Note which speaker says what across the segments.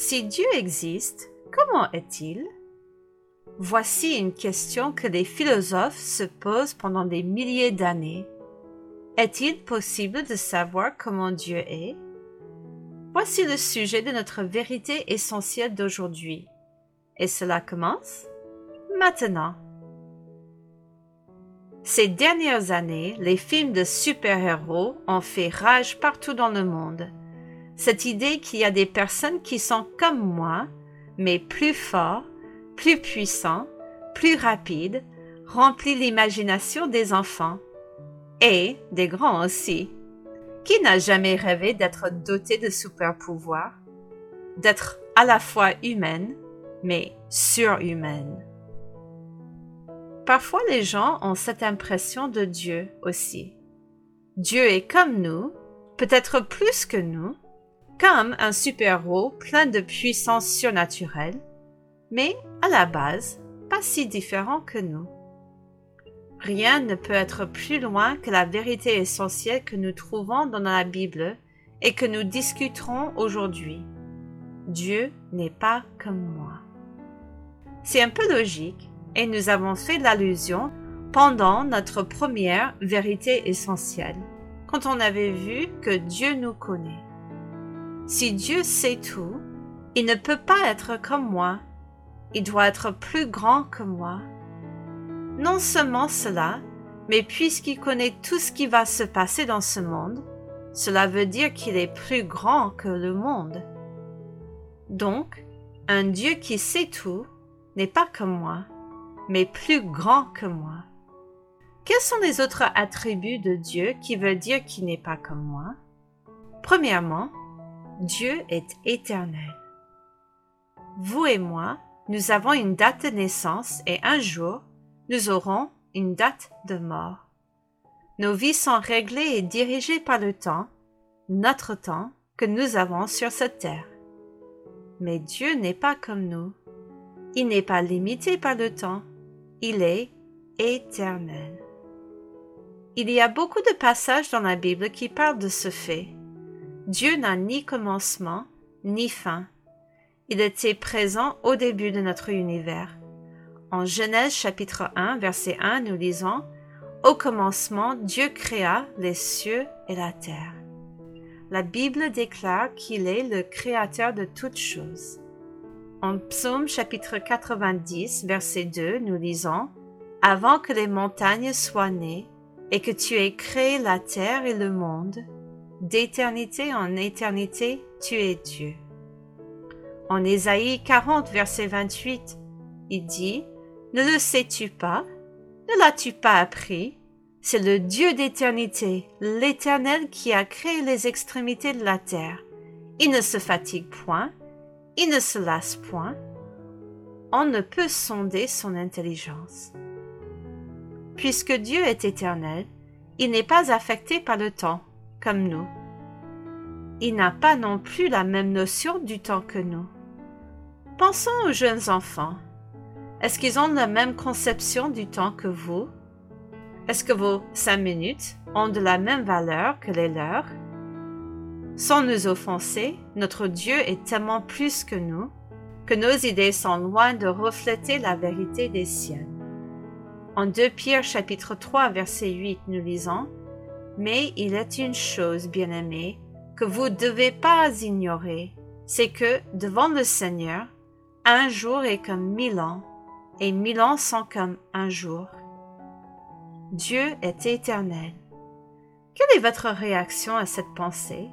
Speaker 1: Si Dieu existe, comment est-il? Voici une question que les philosophes se posent pendant des milliers d'années. Est-il possible de savoir comment Dieu est? Voici le sujet de notre vérité essentielle d'aujourd'hui. Et cela commence maintenant. Ces dernières années, les films de super-héros ont fait rage partout dans le monde. Cette idée qu'il y a des personnes qui sont comme moi, mais plus forts, plus puissants, plus rapides, remplit l'imagination des enfants et des grands aussi. Qui n'a jamais rêvé d'être doté de super-pouvoirs, d'être à la fois humaine, mais surhumaine? Parfois les gens ont cette impression de Dieu aussi. Dieu est comme nous, peut-être plus que nous, comme un super-héros plein de puissance surnaturelle, mais à la base, pas si différent que nous. Rien ne peut être plus loin que la vérité essentielle que nous trouvons dans la Bible et que nous discuterons aujourd'hui. Dieu n'est pas comme moi. C'est un peu logique et nous avons fait l'allusion pendant notre première vérité essentielle, quand on avait vu que Dieu nous connaît. Si Dieu sait tout, il ne peut pas être comme moi. Il doit être plus grand que moi. Non seulement cela, mais puisqu'il connaît tout ce qui va se passer dans ce monde, cela veut dire qu'il est plus grand que le monde. Donc, un Dieu qui sait tout n'est pas comme moi, mais plus grand que moi. Quels sont les autres attributs de Dieu qui veulent dire qu'il n'est pas comme moi? Premièrement, Dieu est éternel. Vous et moi, nous avons une date de naissance et un jour, nous aurons une date de mort. Nos vies sont réglées et dirigées par le temps, notre temps que nous avons sur cette terre. Mais Dieu n'est pas comme nous. Il n'est pas limité par le temps. Il est éternel. Il y a beaucoup de passages dans la Bible qui parlent de ce fait. Dieu n'a ni commencement ni fin. Il était présent au début de notre univers. En Genèse chapitre 1 verset 1 nous lisons Au commencement Dieu créa les cieux et la terre. La Bible déclare qu'il est le créateur de toutes choses. En Psaume chapitre 90 verset 2 nous lisons Avant que les montagnes soient nées et que tu aies créé la terre et le monde, D'éternité en éternité, tu es Dieu. En Ésaïe 40, verset 28, il dit, Ne le sais-tu pas? Ne l'as-tu pas appris? C'est le Dieu d'éternité, l'Éternel qui a créé les extrémités de la terre. Il ne se fatigue point, il ne se lasse point. On ne peut sonder son intelligence. Puisque Dieu est éternel, il n'est pas affecté par le temps comme nous. Il n'a pas non plus la même notion du temps que nous. Pensons aux jeunes enfants. Est-ce qu'ils ont la même conception du temps que vous? Est-ce que vos cinq minutes ont de la même valeur que les leurs? Sans nous offenser, notre Dieu est tellement plus que nous que nos idées sont loin de refléter la vérité des siennes. En 2 Pierre chapitre 3 verset 8 nous lisons mais il est une chose, bien-aimée, que vous ne devez pas ignorer, c'est que, devant le Seigneur, un jour est comme mille ans, et mille ans sont comme un jour. Dieu est éternel. Quelle est votre réaction à cette pensée?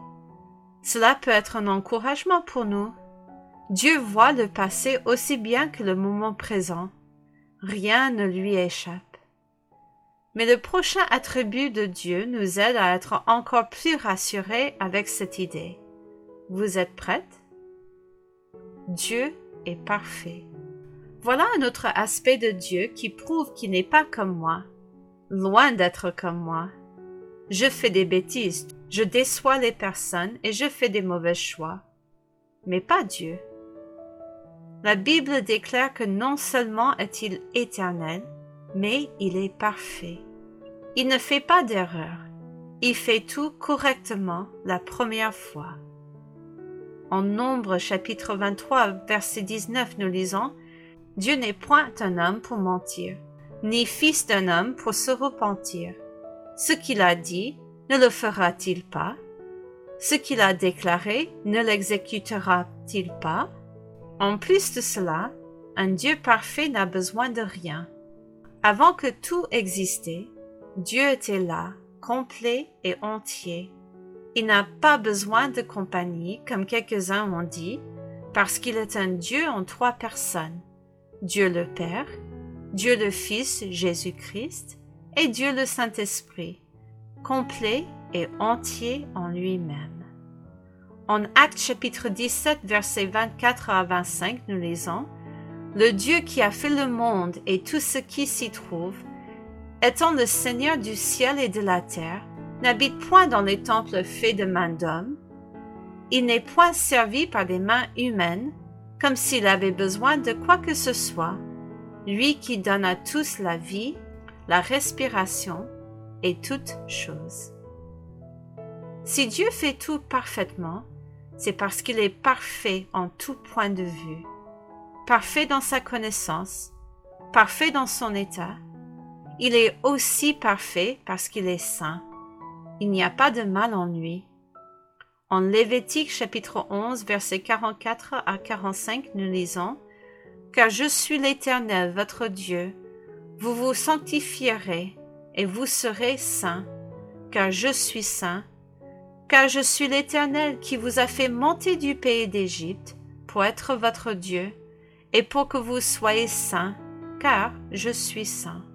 Speaker 1: Cela peut être un encouragement pour nous. Dieu voit le passé aussi bien que le moment présent. Rien ne lui échappe. Mais le prochain attribut de Dieu nous aide à être encore plus rassurés avec cette idée. Vous êtes prête? Dieu est parfait. Voilà un autre aspect de Dieu qui prouve qu'il n'est pas comme moi, loin d'être comme moi. Je fais des bêtises, je déçois les personnes et je fais des mauvais choix. Mais pas Dieu. La Bible déclare que non seulement est-il éternel, mais il est parfait. Il ne fait pas d'erreur. Il fait tout correctement la première fois. En Nombre chapitre 23 verset 19 nous lisons Dieu n'est point un homme pour mentir, ni fils d'un homme pour se repentir. Ce qu'il a dit, ne le fera-t-il pas? Ce qu'il a déclaré, ne l'exécutera-t-il pas? En plus de cela, un Dieu parfait n'a besoin de rien. Avant que tout existait, Dieu était là, complet et entier. Il n'a pas besoin de compagnie, comme quelques-uns ont dit, parce qu'il est un Dieu en trois personnes. Dieu le Père, Dieu le Fils Jésus-Christ et Dieu le Saint-Esprit, complet et entier en lui-même. En Actes chapitre 17 versets 24 à 25 nous lisons Le Dieu qui a fait le monde et tout ce qui s'y trouve, étant le Seigneur du ciel et de la terre, n'habite point dans les temples faits de mains d'hommes, il n'est point servi par des mains humaines, comme s'il avait besoin de quoi que ce soit, lui qui donne à tous la vie, la respiration et toutes choses. Si Dieu fait tout parfaitement, c'est parce qu'il est parfait en tout point de vue, parfait dans sa connaissance, parfait dans son état. Il est aussi parfait parce qu'il est saint. Il n'y a pas de mal en lui. En Lévitique chapitre 11 versets 44 à 45 nous lisons Car je suis l'Éternel votre Dieu, vous vous sanctifierez et vous serez saints, car je suis saint, car je suis l'Éternel qui vous a fait monter du pays d'Égypte pour être votre Dieu et pour que vous soyez saints, car je suis saint.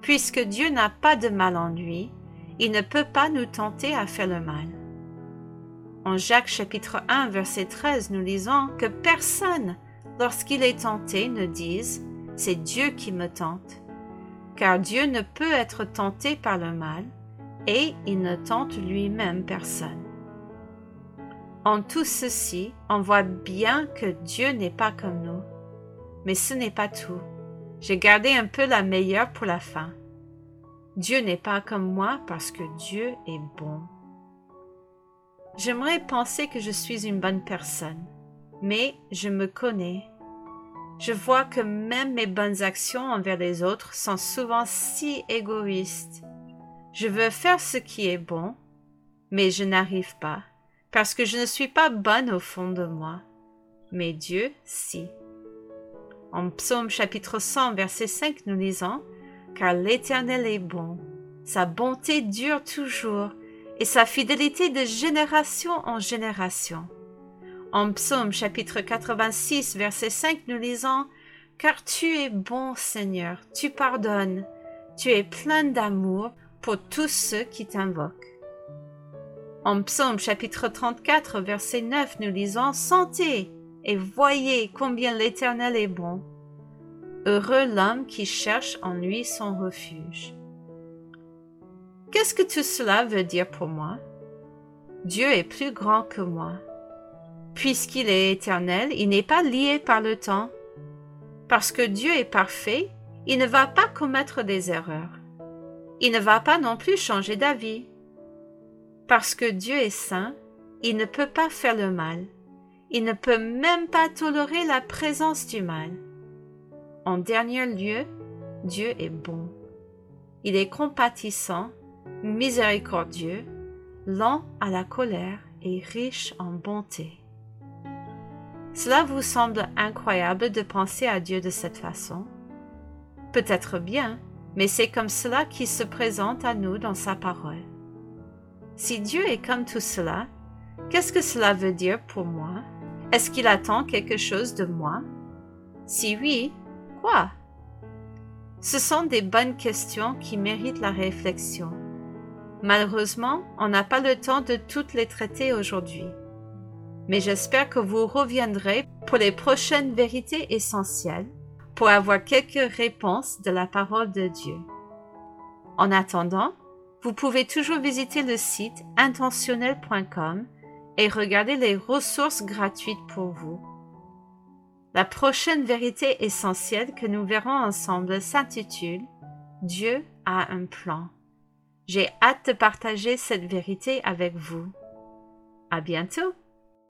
Speaker 1: Puisque Dieu n'a pas de mal en lui, il ne peut pas nous tenter à faire le mal. En Jacques chapitre 1 verset 13 nous lisons que personne, lorsqu'il est tenté, ne dise C'est Dieu qui me tente, car Dieu ne peut être tenté par le mal, et il ne tente lui-même personne. En tout ceci, on voit bien que Dieu n'est pas comme nous. Mais ce n'est pas tout. J'ai gardé un peu la meilleure pour la fin. Dieu n'est pas comme moi parce que Dieu est bon. J'aimerais penser que je suis une bonne personne, mais je me connais. Je vois que même mes bonnes actions envers les autres sont souvent si égoïstes. Je veux faire ce qui est bon, mais je n'arrive pas, parce que je ne suis pas bonne au fond de moi. Mais Dieu, si. En Psaume chapitre 100, verset 5, nous lisons Car l'Éternel est bon, sa bonté dure toujours, et sa fidélité de génération en génération. En Psaume chapitre 86 verset 5 nous lisons Car tu es bon Seigneur, tu pardonnes, tu es plein d'amour pour tous ceux qui t'invoquent. En Psaume chapitre 34 verset 9 nous lisons Sentez et voyez combien l'Éternel est bon. Heureux l'homme qui cherche en lui son refuge. Qu'est-ce que tout cela veut dire pour moi? Dieu est plus grand que moi. Puisqu'il est éternel, il n'est pas lié par le temps. Parce que Dieu est parfait, il ne va pas commettre des erreurs. Il ne va pas non plus changer d'avis. Parce que Dieu est saint, il ne peut pas faire le mal. Il ne peut même pas tolérer la présence du mal. En dernier lieu, Dieu est bon. Il est compatissant miséricordieux, lent à la colère et riche en bonté. Cela vous semble incroyable de penser à Dieu de cette façon Peut-être bien, mais c'est comme cela qu'il se présente à nous dans sa parole. Si Dieu est comme tout cela, qu'est-ce que cela veut dire pour moi? Est-ce qu'il attend quelque chose de moi? Si oui, quoi? Ce sont des bonnes questions qui méritent la réflexion. Malheureusement, on n'a pas le temps de toutes les traiter aujourd'hui. Mais j'espère que vous reviendrez pour les prochaines vérités essentielles pour avoir quelques réponses de la parole de Dieu. En attendant, vous pouvez toujours visiter le site intentionnel.com et regarder les ressources gratuites pour vous. La prochaine vérité essentielle que nous verrons ensemble s'intitule Dieu a un plan. J'ai hâte de partager cette vérité avec vous. À bientôt!